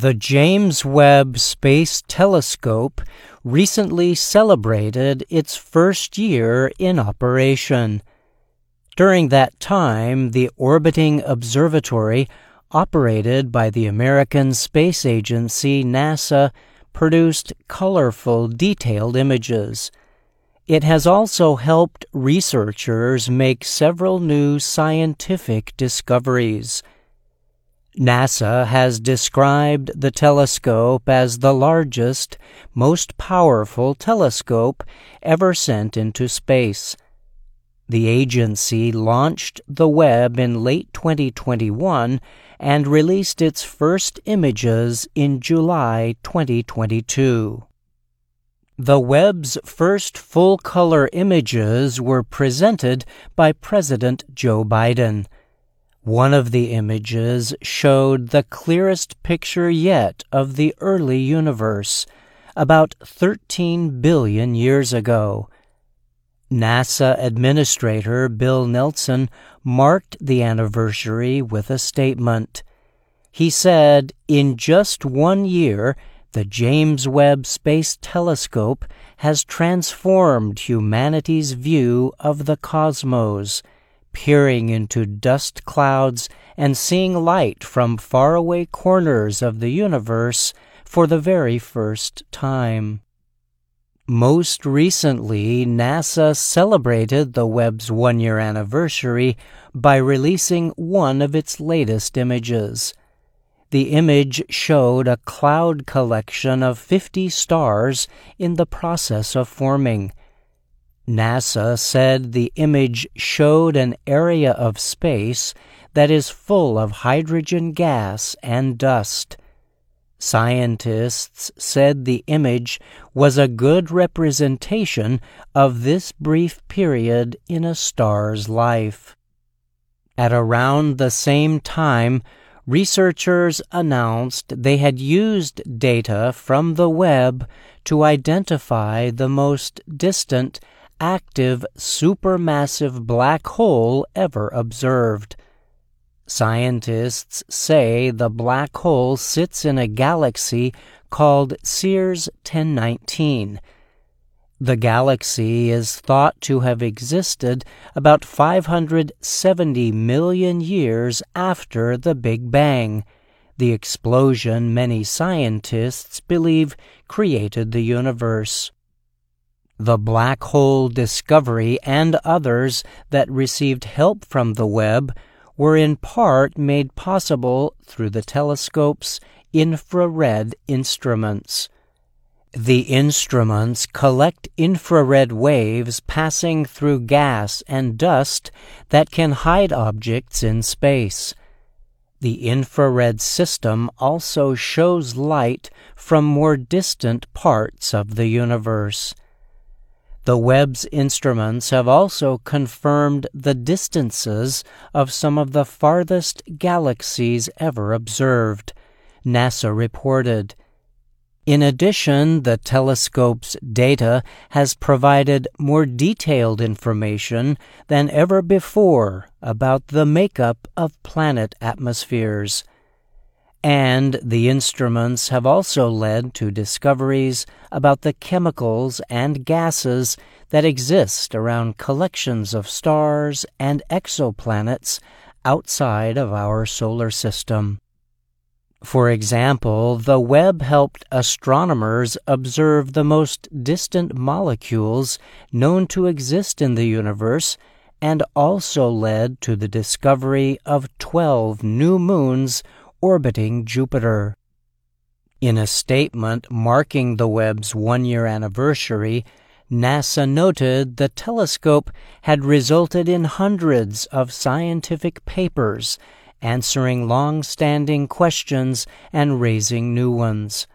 The James Webb Space Telescope recently celebrated its first year in operation. During that time, the orbiting observatory, operated by the American Space Agency NASA, produced colorful, detailed images. It has also helped researchers make several new scientific discoveries. NASA has described the telescope as the largest, most powerful telescope ever sent into space. The agency launched the Webb in late 2021 and released its first images in July 2022. The Webb's first full color images were presented by President Joe Biden. One of the images showed the clearest picture yet of the early universe, about 13 billion years ago. NASA Administrator Bill Nelson marked the anniversary with a statement. He said, In just one year, the James Webb Space Telescope has transformed humanity's view of the cosmos peering into dust clouds and seeing light from faraway corners of the universe for the very first time. Most recently, NASA celebrated the Webb's one year anniversary by releasing one of its latest images. The image showed a cloud collection of 50 stars in the process of forming NASA said the image showed an area of space that is full of hydrogen gas and dust. Scientists said the image was a good representation of this brief period in a star's life. At around the same time, researchers announced they had used data from the Webb to identify the most distant active supermassive black hole ever observed. Scientists say the black hole sits in a galaxy called CEERS 1019. The galaxy is thought to have existed about 570 million years after the Big Bang, the explosion many scientists believe created the universe. The black hole discovery and others that received help from the Webb were in part made possible through the telescope's infrared instruments. The instruments collect infrared waves passing through gas and dust that can hide objects in space. The infrared system also shows light from more distant parts of the universe. The Webb's instruments have also confirmed the distances of some of the farthest galaxies ever observed, NASA reported. In addition, the telescope's data has provided more detailed information than ever before about the makeup of planet atmospheres. And the instruments have also led to discoveries about the chemicals and gases that exist around collections of stars and exoplanets outside of our solar system. For example, the Webb helped astronomers observe the most distant molecules known to exist in the universe and also led to the discovery of 12 new moons orbiting Jupiter. In a statement marking the Webb's one year anniversary, NASA noted the telescope had resulted in hundreds of scientific papers answering long standing questions and raising new ones.